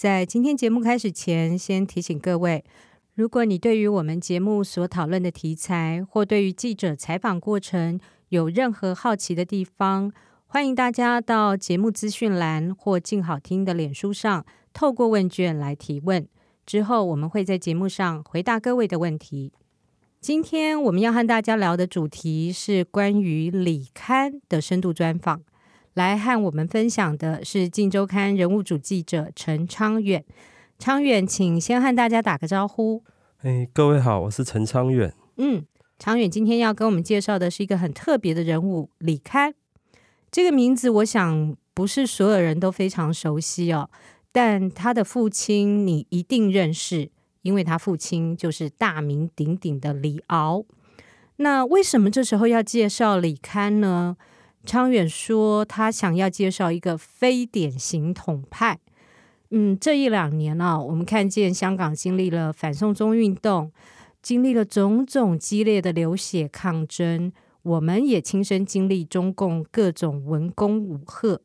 在今天节目开始前，先提醒各位，如果你对于我们节目所讨论的题材，或对于记者采访过程有任何好奇的地方，欢迎大家到节目资讯栏或静好听的脸书上，透过问卷来提问。之后我们会在节目上回答各位的问题。今天我们要和大家聊的主题是关于李刊的深度专访。来和我们分享的是《镜周刊》人物主记者陈昌远。昌远，请先和大家打个招呼。哎，各位好，我是陈昌远。嗯，昌远今天要跟我们介绍的是一个很特别的人物——李开。这个名字，我想不是所有人都非常熟悉哦。但他的父亲你一定认识，因为他父亲就是大名鼎鼎的李敖。那为什么这时候要介绍李戡呢？昌远说，他想要介绍一个非典型统派。嗯，这一两年呢、我们看见香港经历了反送中运动，经历了种种激烈的流血抗争，我们也亲身经历中共各种文攻武吓。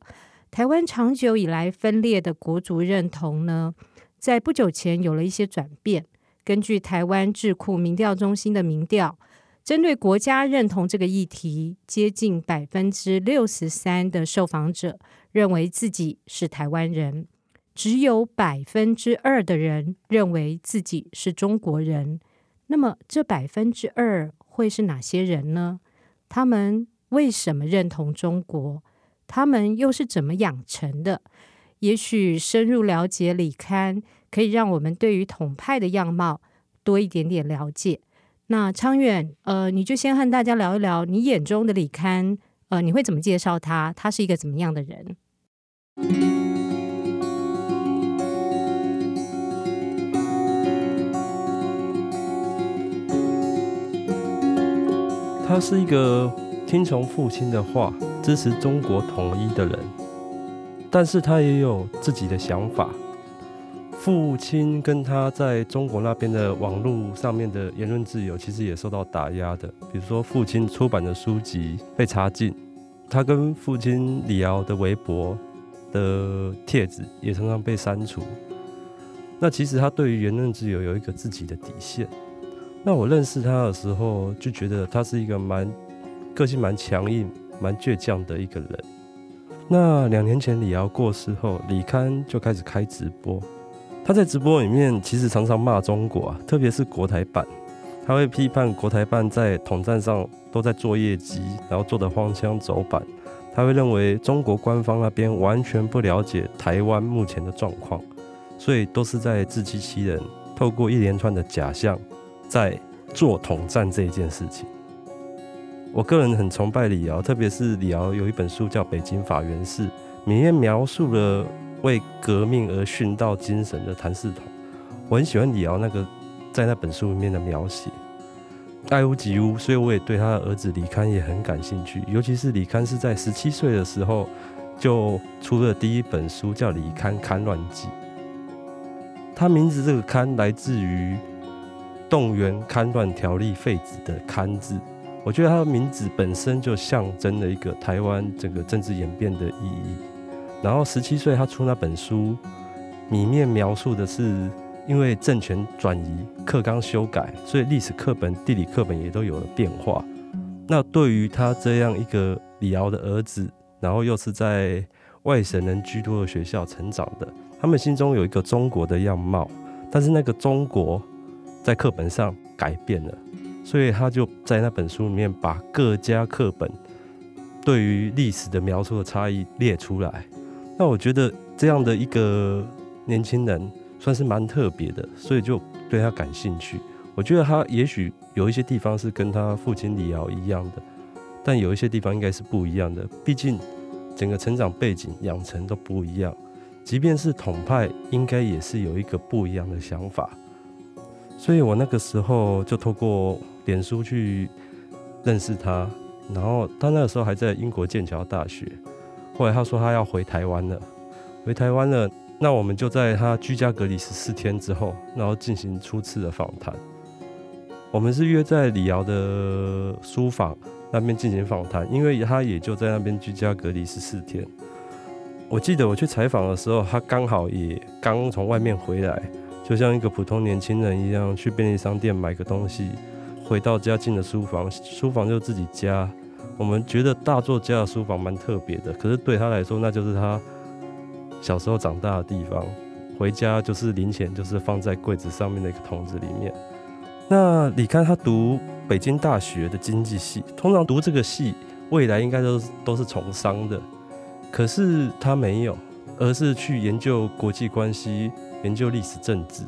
台湾长久以来分裂的国族认同呢，在不久前有了一些转变。根据台湾智库民调中心的民调。针对国家认同这个议题，接近百分之六十三的受访者认为自己是台湾人，只有百分之二的人认为自己是中国人。那么，这百分之二会是哪些人呢？他们为什么认同中国？他们又是怎么养成的？也许深入了解李刊，可以让我们对于统派的样貌多一点点了解。那昌远，呃，你就先和大家聊一聊你眼中的李戡，呃，你会怎么介绍他？他是一个怎么样的人？他是一个听从父亲的话、支持中国统一的人，但是他也有自己的想法。父亲跟他在中国那边的网络上面的言论自由，其实也受到打压的。比如说，父亲出版的书籍被查禁，他跟父亲李敖的微博的帖子也常常被删除。那其实他对于言论自由有一个自己的底线。那我认识他的时候，就觉得他是一个蛮个性蛮强硬、蛮倔强的一个人。那两年前李敖过世后，李刊就开始开直播。他在直播里面其实常常骂中国啊，特别是国台办，他会批判国台办在统战上都在做业绩，然后做的荒腔走板。他会认为中国官方那边完全不了解台湾目前的状况，所以都是在自欺欺人，透过一连串的假象在做统战这一件事情。我个人很崇拜李敖，特别是李敖有一本书叫《北京法源寺》，里面描述了。为革命而殉道精神的谭嗣同，我很喜欢李敖那个在那本书里面的描写，爱屋及乌，所以我也对他的儿子李戡也很感兴趣。尤其是李戡是在十七岁的时候就出了第一本书，叫《李戡戡乱记》。他名字这个“戡”来自于动员戡乱条例废止的“戡”字，我觉得他的名字本身就象征了一个台湾整个政治演变的意义。然后十七岁，他出那本书，里面描述的是因为政权转移、课纲修改，所以历史课本、地理课本也都有了变化。那对于他这样一个李敖的儿子，然后又是在外省人居多的学校成长的，他们心中有一个中国的样貌，但是那个中国在课本上改变了，所以他就在那本书里面把各家课本对于历史的描述的差异列出来。那我觉得这样的一个年轻人算是蛮特别的，所以就对他感兴趣。我觉得他也许有一些地方是跟他父亲李敖一样的，但有一些地方应该是不一样的。毕竟整个成长背景、养成都不一样。即便是统派，应该也是有一个不一样的想法。所以我那个时候就透过脸书去认识他，然后他那个时候还在英国剑桥大学。后来他说他要回台湾了，回台湾了，那我们就在他居家隔离十四天之后，然后进行初次的访谈。我们是约在李瑶的书房那边进行访谈，因为他也就在那边居家隔离十四天。我记得我去采访的时候，他刚好也刚从外面回来。就像一个普通年轻人一样，去便利商店买个东西，回到家进了书房，书房就自己家。我们觉得大作家的书房蛮特别的，可是对他来说，那就是他小时候长大的地方。回家就是零钱，就是放在柜子上面的一个桶子里面。那李刊他读北京大学的经济系，通常读这个系，未来应该都是都是从商的，可是他没有，而是去研究国际关系。研究历史政治，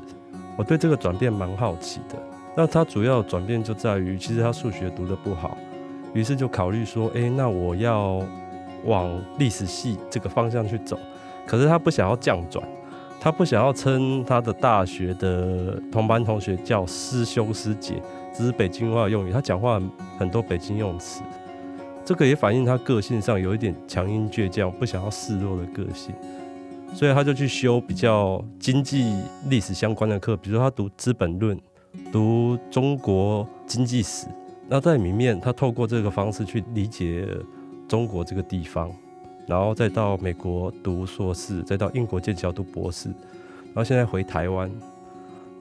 我对这个转变蛮好奇的。那他主要转变就在于，其实他数学读得不好，于是就考虑说，哎，那我要往历史系这个方向去走。可是他不想要降转，他不想要称他的大学的同班同学叫师兄师姐，这是北京话用语。他讲话很多北京用词，这个也反映他个性上有一点强硬倔强，不想要示弱的个性。所以他就去修比较经济历史相关的课，比如说他读《资本论》，读中国经济史。那在里面，他透过这个方式去理解中国这个地方，然后再到美国读硕士，再到英国剑桥读博士，然后现在回台湾。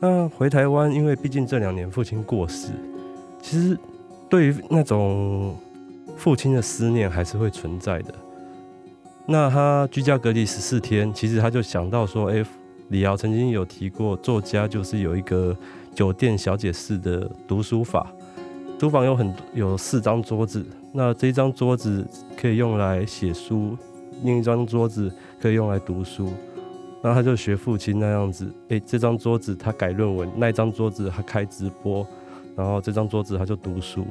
那回台湾，因为毕竟这两年父亲过世，其实对于那种父亲的思念还是会存在的。那他居家隔离十四天，其实他就想到说，哎，李敖曾经有提过，作家就是有一个酒店小姐式的读书法。书房有很多有四张桌子，那这一张桌子可以用来写书，另一张桌子可以用来读书。那他就学父亲那样子，哎，这张桌子他改论文，那张桌子他开直播，然后这张桌子他就读书。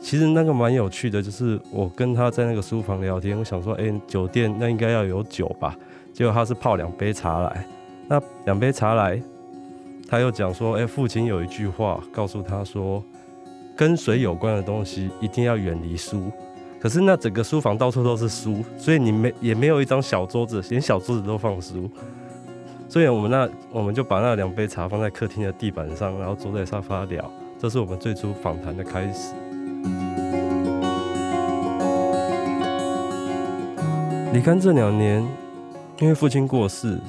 其实那个蛮有趣的，就是我跟他在那个书房聊天，我想说，哎，酒店那应该要有酒吧？结果他是泡两杯茶来，那两杯茶来，他又讲说，哎，父亲有一句话告诉他说，跟水有关的东西一定要远离书。可是那整个书房到处都是书，所以你没也没有一张小桌子，连小桌子都放书。所以我们那我们就把那两杯茶放在客厅的地板上，然后坐在沙发聊。这是我们最初访谈的开始。李刊这两年，因为父亲过世，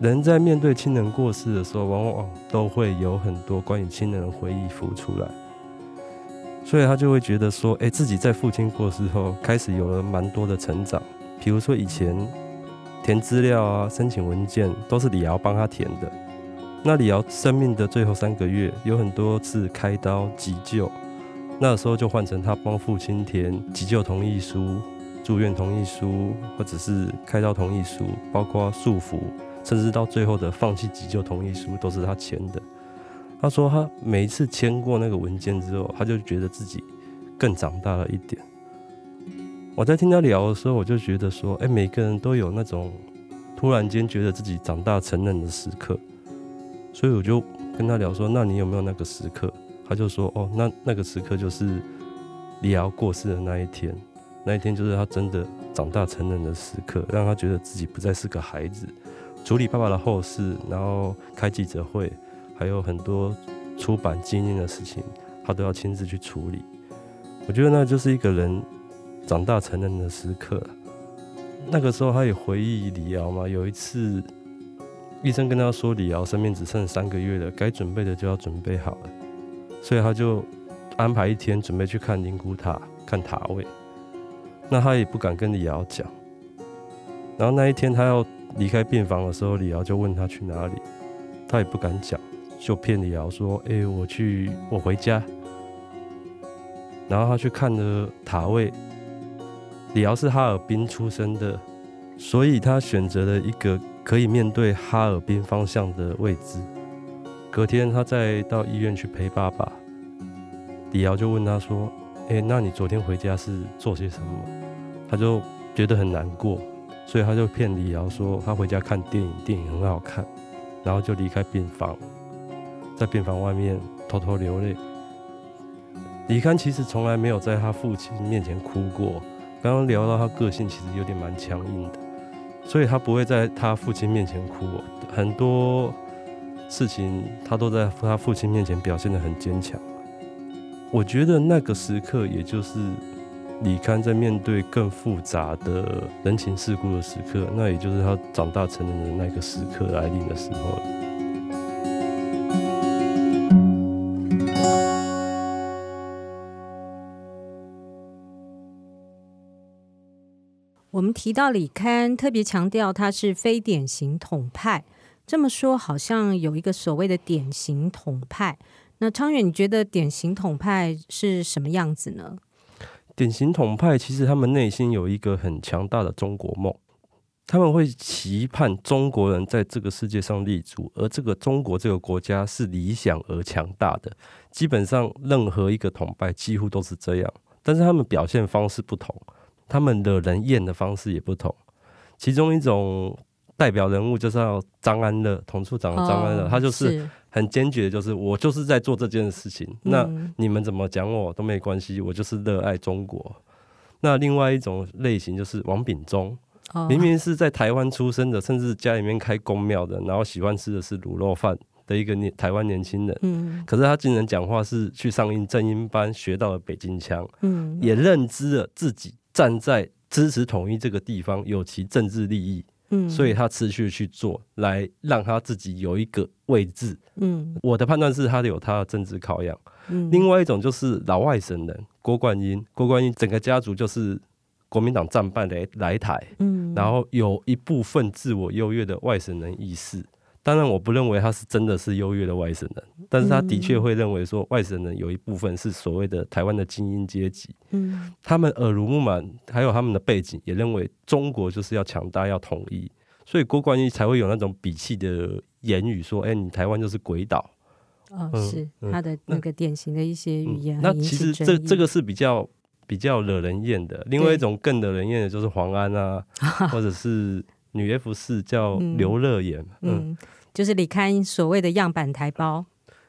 人在面对亲人过世的时候，往往都会有很多关于亲人的回忆浮出来，所以他就会觉得说，哎，自己在父亲过世后，开始有了蛮多的成长。比如说以前填资料啊、申请文件，都是李瑶帮他填的。那李瑶生命的最后三个月，有很多次开刀急救，那时候就换成他帮父亲填急救同意书。住院同意书，或者是开刀同意书，包括束缚，甚至到最后的放弃急救同意书，都是他签的。他说，他每一次签过那个文件之后，他就觉得自己更长大了一点。我在听他聊的时候，我就觉得说，哎，每个人都有那种突然间觉得自己长大成人的时刻。所以我就跟他聊说，那你有没有那个时刻？他就说，哦，那那个时刻就是李瑶过世的那一天。那一天就是他真的长大成人的时刻，让他觉得自己不再是个孩子。处理爸爸的后事，然后开记者会，还有很多出版经验的事情，他都要亲自去处理。我觉得那就是一个人长大成人的时刻。那个时候他也回忆李瑶嘛，有一次医生跟他说，李瑶生命只剩三个月了，该准备的就要准备好了，所以他就安排一天准备去看灵骨塔，看塔位。那他也不敢跟李瑶讲，然后那一天他要离开病房的时候，李瑶就问他去哪里，他也不敢讲，就骗李瑶说：“哎、我去，我回家。”然后他去看了塔位，李瑶是哈尔滨出生的，所以他选择了一个可以面对哈尔滨方向的位置。隔天他再到医院去陪爸爸，李瑶就问他说。哎、那你昨天回家是做些什么？他就觉得很难过，所以他就骗李瑶说他回家看电影，电影很好看，然后就离开病房，在病房外面偷偷流泪。李堪其实从来没有在他父亲面前哭过。刚刚聊到他个性其实有点蛮强硬的，所以他不会在他父亲面前哭。很多事情他都在他父亲面前表现得很坚强。我觉得那个时刻，也就是李堪在面对更复杂的人情世故的时刻，那也就是他长大成人的那个时刻来临的时候了提到李堪，特别强调他是非典型统派。这么说，好像有一个所谓的典型统派。那昌远，你觉得典型统派是什么样子呢？典型统派其实他们内心有一个很强大的中国梦，他们会期盼中国人在这个世界上立足，而这个中国这个国家是理想而强大的。基本上，任何一个统派几乎都是这样，但是他们表现方式不同。他们惹人厌的方式也不同，其中一种代表人物就是要张安乐，童处长张安乐，哦，他就是。很坚决，就是我就是在做这件事情，嗯，那你们怎么讲我都没关系，我就是热爱中国。那另外一种类型就是王炳忠，哦，明明是在台湾出生的，甚至家里面开公庙的，然后喜欢吃的是卤肉饭的一个年台湾年轻人，嗯，可是他竟然讲话是去上音正音班学到了北京腔，嗯，也认知了自己。站在支持统一这个地方有其政治利益，嗯，所以他持续去做，来让他自己有一个位置，嗯，我的判断是他有他的政治考量，嗯，另外一种就是老外省人郭冠英，郭冠英整个家族就是国民党战败来来台，嗯，然后有一部分自我优越的外省人意识。当然，我不认为他是真的是优越的外省人，但是他的确会认为说外省人有一部分是所谓的台湾的精英阶级，嗯，他们耳濡目染，还有他们的背景，也认为中国就是要强大、要统一，所以郭冠英才会有那种鄙弃的言语，说：“哎、欸，你台湾就是鬼岛。”哦，是他的那个典型的一些语言。那其实这这个是比较比较惹人厌的，另外一种更惹人厌的就是黄安啊，或者是女 F 四叫刘乐言，嗯。嗯就是李刊所谓的样板台包，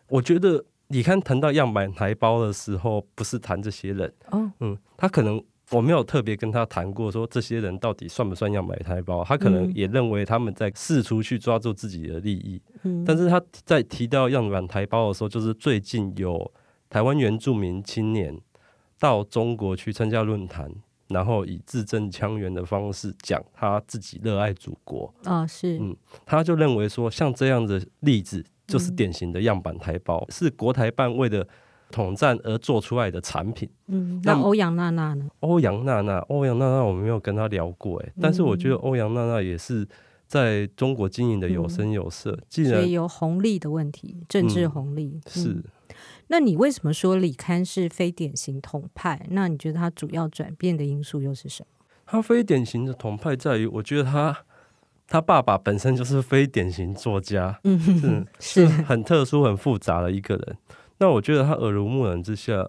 我觉得李刊谈到样板台包的时候，不是谈这些人哦，嗯，他可能我没有特别跟他谈过，说这些人到底算不算样板台包，他可能也认为他们在试图去抓住自己的利益，嗯，但是他在提到样板台包的时候，就是最近有台湾原住民青年到中国去参加论坛。然后以字正腔圆的方式讲他自己热爱祖国啊、哦，是，嗯，他就认为说像这样的例子就是典型的样板台胞，嗯、是国台办为了统战而做出来的产品。嗯，那欧阳娜娜呢？欧阳娜娜，欧阳娜娜，我没有跟她聊过哎，但是我觉得欧阳娜娜也是在中国经营的有声有色，嗯、既然有红利的问题，政治红利、嗯、是。那你为什么说李刊是非典型统派？那你觉得他主要转变的因素又是什么？他非典型的统派在于，我觉得他他爸爸本身就是非典型作家，嗯，是是很特殊、很复杂的一个人。那我觉得他耳濡目染之下，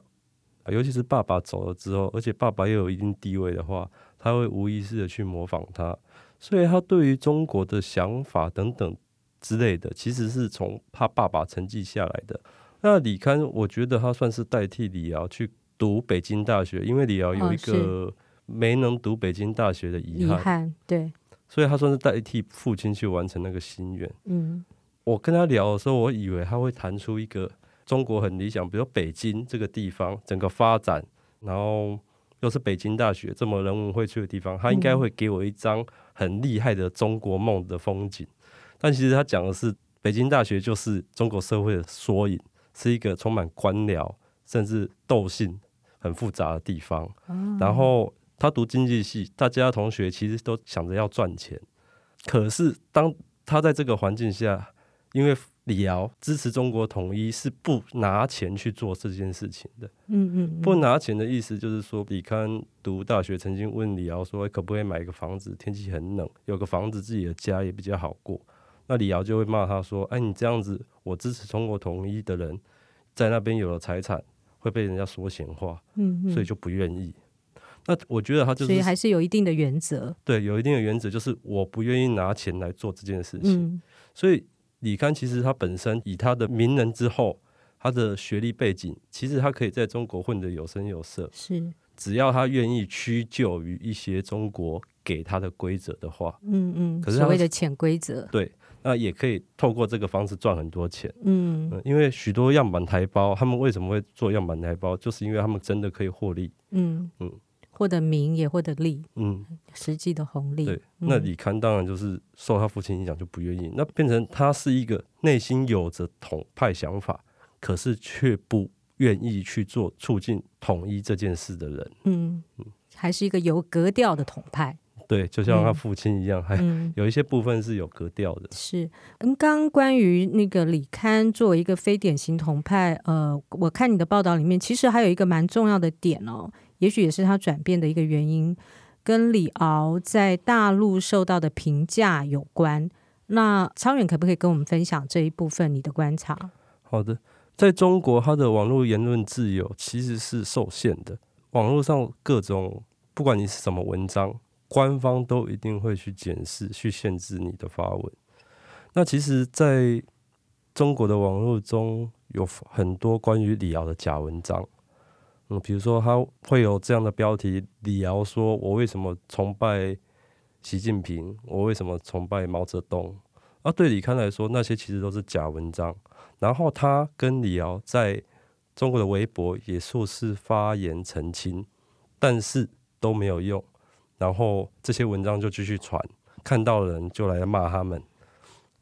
尤其是爸爸走了之后，而且爸爸又有一定地位的话，他会无意识的去模仿他，所以他对于中国的想法等等之类的，其实是从他爸爸承继下来的。那李堪，我觉得他算是代替李敖去读北京大学，因为李敖有一个没能读北京大学的遗憾，遗憾，对，所以他算是代替父亲去完成那个心愿。嗯，我跟他聊的时候，我以为他会谈出一个中国很理想，比如北京这个地方整个发展，然后又是北京大学这么人文荟萃的地方，他应该会给我一张很厉害的中国梦的风景。但其实他讲的是北京大学就是中国社会的缩影。是一个充满官僚甚至斗性很复杂的地方。然后他读经济系，大家同学其实都想着要赚钱。可是当他在这个环境下，因为李敖支持中国统一，是不拿钱去做这件事情的。嗯嗯，不拿钱的意思就是说，李康读大学曾经问李敖说：“可不可以买一个房子？天气很冷，有个房子自己的家也比较好过。”那李敖就会骂他说：“哎，你这样子，我支持中国统一的人，在那边有了财产，会被人家说闲话，嗯，所以就不愿意。那我觉得他就是，所以还是有一定的原则。对，有一定的原则，就是我不愿意拿钱来做这件事情。嗯、所以李刊其实他本身以他的名人之后，他的学历背景，其实他可以在中国混得有声有色。是，只要他愿意屈就于一些中国给他的规则的话，嗯嗯，可是所谓的潜规则，对。那也可以透过这个方式赚很多钱，嗯，嗯，因为许多样板台包，他们为什么会做样板台包，就是因为他们真的可以获利，嗯嗯，获得名也获得利，嗯，实际的红利。对，嗯、那李刊当然就是受他父亲影响就不愿意，那变成他是一个内心有着统派想法，可是却不愿意去做促进统一这件事的人，嗯嗯，还是一个有格调的统派。对，就像他父亲一样，嗯、还有一些部分是有格调的。是，嗯，刚关于那个李刊作为一个非典型同派，呃，我看你的报道里面，其实还有一个蛮重要的点哦，也许也是他转变的一个原因，跟李敖在大陆受到的评价有关。那超远可不可以跟我们分享这一部分你的观察？好的，在中国，他的网络言论自由其实是受限的，网络上各种，不管你是什么文章。官方都一定会去检视、去限制你的发文。那其实，在中国的网络中有很多关于李敖的假文章。嗯，比如说他会有这样的标题：李敖说我为什么崇拜习近平？我为什么崇拜毛泽东？啊，对李刊来说，那些其实都是假文章。然后他跟李敖在中国的微博也说是发言澄清，但是都没有用。然后这些文章就继续传，看到人就来骂他们。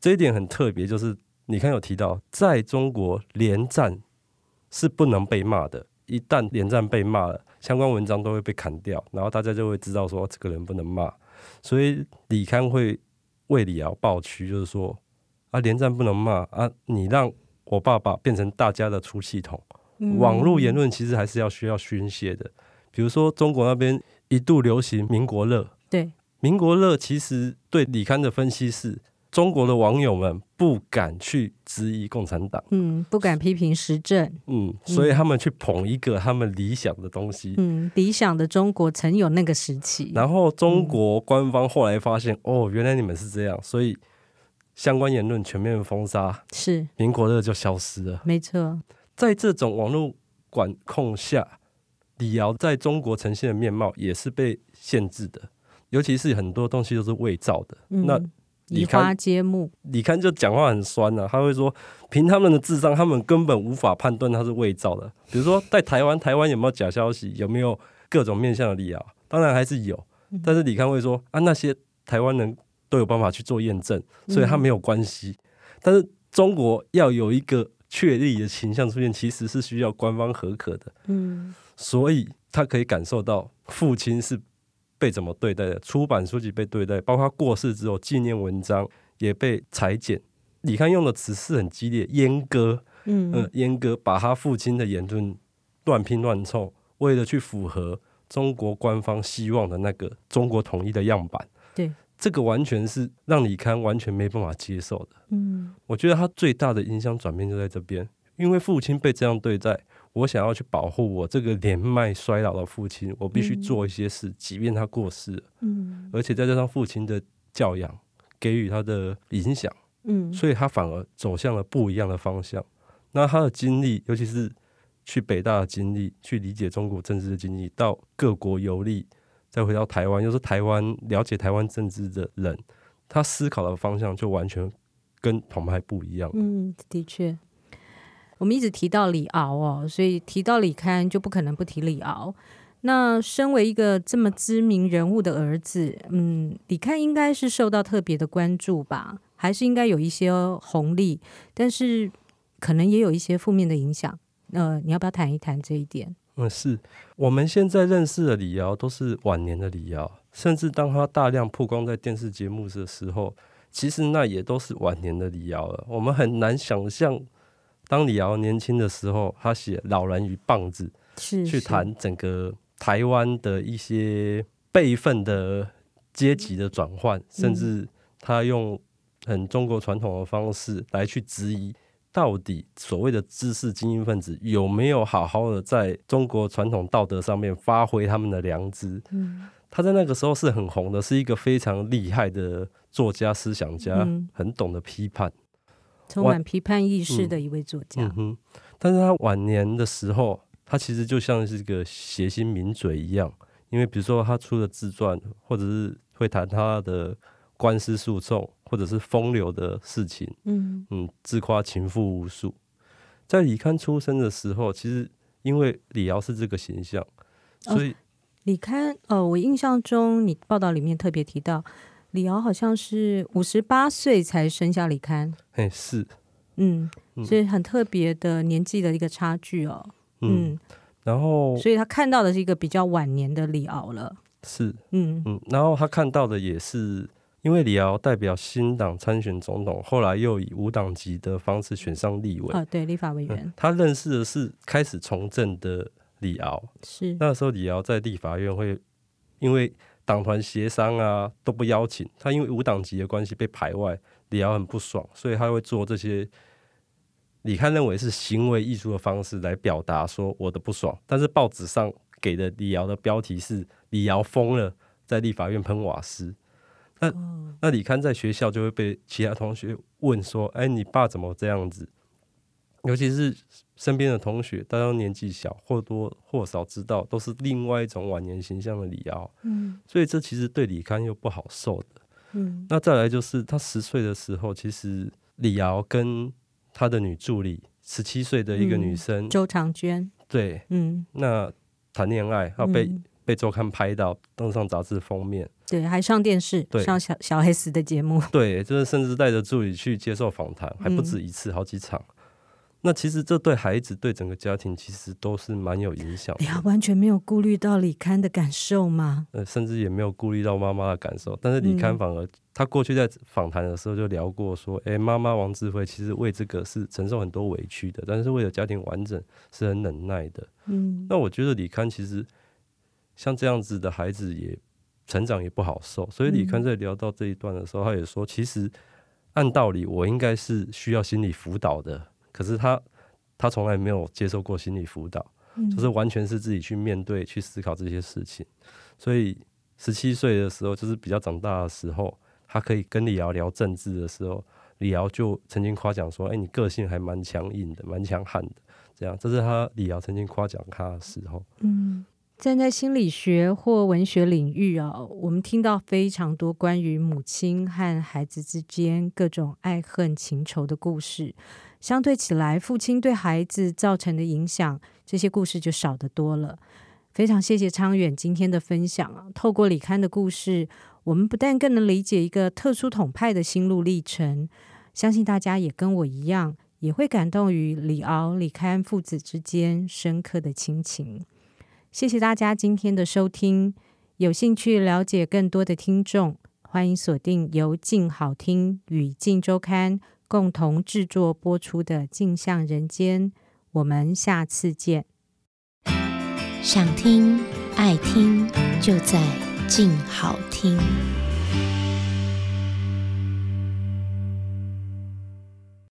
这一点很特别，就是你看有提到，在中国连战是不能被骂的，一旦连战被骂了，相关文章都会被砍掉，然后大家就会知道说这个人不能骂。所以李刊会为李敖抱屈，就是说啊，连战不能骂啊，你让我爸爸变成大家的出气筒。网络言论其实还是要需要宣泄的，比如说中国那边。一度流行民国乐，对。民国乐，其实对李刊的分析是，中国的网友们不敢去质疑共产党，嗯，不敢批评时政，嗯，所以他们去捧一个他们理想的东西，嗯，理想的中国曾有那个时期，然后中国官方后来发现，嗯、哦，原来你们是这样，所以相关言论全面封杀，是。民国乐就消失了，没错，在这种网络管控下。李敖在中国呈现的面貌也是被限制的，尤其是很多东西都是伪造的。嗯、那李花接木，李刊就讲话很酸啊，他会说，凭他们的智商，他们根本无法判断他是伪造的。比如说，在台湾，台湾有没有假消息？有没有各种面向的李敖？当然还是有，但是李刊会说啊，那些台湾人都有办法去做验证，所以他没有关系。嗯、但是中国要有一个确立的形象出现，其实是需要官方核可的。嗯。所以他可以感受到父亲是被怎么对待的，出版书籍被对待，包括过世之后纪念文章也被裁剪。李刊用的词是很激烈，阉割，嗯，嗯，阉割，把他父亲的言论乱拼乱凑，为了去符合中国官方希望的那个中国统一的样板。对，这个完全是让李刊完全没办法接受的。嗯，我觉得他最大的影响转变就在这边，因为父亲被这样对待。我想要去保护我这个年迈衰老的父亲，我必须做一些事，即便他过世了。嗯，而且再加上父亲的教养给予他的影响，嗯，所以他反而走向了不一样的方向。那他的经历，尤其是去北大的经历，去理解中国政治的经历，到各国游历，再回到台湾，又是台湾了解台湾政治的人，他思考的方向就完全跟统派不一样。嗯，的确。我们一直提到李敖哦，所以提到李刊就不可能不提李敖。那身为一个这么知名人物的儿子，嗯，李刊应该是受到特别的关注吧？还是应该有一些红利？但是可能也有一些负面的影响。呃，你要不要谈一谈这一点？嗯，是我们现在认识的李敖都是晚年的李敖，甚至当他大量曝光在电视节目的时候，其实那也都是晚年的李敖了。我们很难想象。当李敖年轻的时候，他写《老人与棒子》，是去谈整个台湾的一些辈分的阶级的转换，嗯、甚至他用很中国传统的方式来去质疑到底所谓的知识精英分子有没有好好的在中国传统道德上面发挥他们的良知？嗯，他在那个时候是很红的，是一个非常厉害的作家、思想家，嗯、很懂得批判，充满批判意识的一位作家。嗯哼，但是他晚年的时候，他其实就像是一个谐星名嘴一样，因为比如说他出了自传，或者是会谈他的官司诉讼。或者是风流的事情，嗯嗯，自夸情妇无数。在李戡出生的时候，其实因为李敖是这个形象，所以、哦、李戡，呃，我印象中你报道里面特别提到，李敖好像是五十八岁才生下李刊，哎，是，嗯，所以很特别的年纪的一个差距哦，嗯，嗯。然后，所以他看到的是一个比较晚年的李敖了，是，嗯。嗯，然后他看到的也是。因为李敖代表新党参选总统，后来又以无党籍的方式选上立委。啊，对，立法委员。嗯，他认识的是开始从政的李敖。是。那时候李敖在立法院会因为党团协商啊都不邀请他，因为无党籍的关系被排外，李敖很不爽，所以他会做这些李戡认为是行为艺术的方式来表达说我的不爽。但是报纸上给的李敖的标题是李敖疯了，在立法院喷瓦斯。那那李戡在学校就会被其他同学问说：“哎，你爸怎么这样子？”尤其是身边的同学，大家年纪小，或多或少知道都是另外一种晚年形象的李敖。嗯，所以这其实对李刊又不好受的。嗯，那再来就是他十岁的时候，其实李敖跟他的女助理十七岁的一个女生周长娟，对，嗯，那谈恋爱，要被被周刊拍到登上杂志封面。对，还上电视，对上小小 S 的节目。对，就是甚至带着助理去接受访谈，还不止一次，好几场。嗯、那其实这对孩子、对整个家庭，其实都是蛮有影响的。呀，完全没有顾虑到李刊的感受吗？呃，甚至也没有顾虑到妈妈的感受。但是李刊反而，嗯、他过去在访谈的时候就聊过，说：“哎，妈妈王智慧其实为这个是承受很多委屈的，但是为了家庭完整是很忍耐的。”嗯，那我觉得李刊其实像这样子的孩子也。成长也不好受，所以李刊在聊到这一段的时候，嗯、他也说，其实按道理我应该是需要心理辅导的，可是他他从来没有接受过心理辅导，嗯、就是完全是自己去面对、去思考这些事情。所以十七岁的时候，就是比较长大的时候，他可以跟李瑶聊政治的时候，李瑶就曾经夸奖说：“哎、欸，你个性还蛮强硬的，蛮强悍的。”这样，这是他李瑶曾经夸奖他的时候。嗯。站在心理学或文学领域啊，我们听到非常多关于母亲和孩子之间各种爱恨情仇的故事。相对起来，父亲对孩子造成的影响，这些故事就少得多了。非常谢谢昌远今天的分享啊！透过李刊的故事，我们不但更能理解一个特殊统派的心路历程，相信大家也跟我一样，也会感动于李敖、李戡父子之间深刻的亲情。谢谢大家今天的收听。有兴趣了解更多的听众，欢迎锁定由静好听与静周刊共同制作播出的《镜像人间》。我们下次见。想听爱听，就在静好听。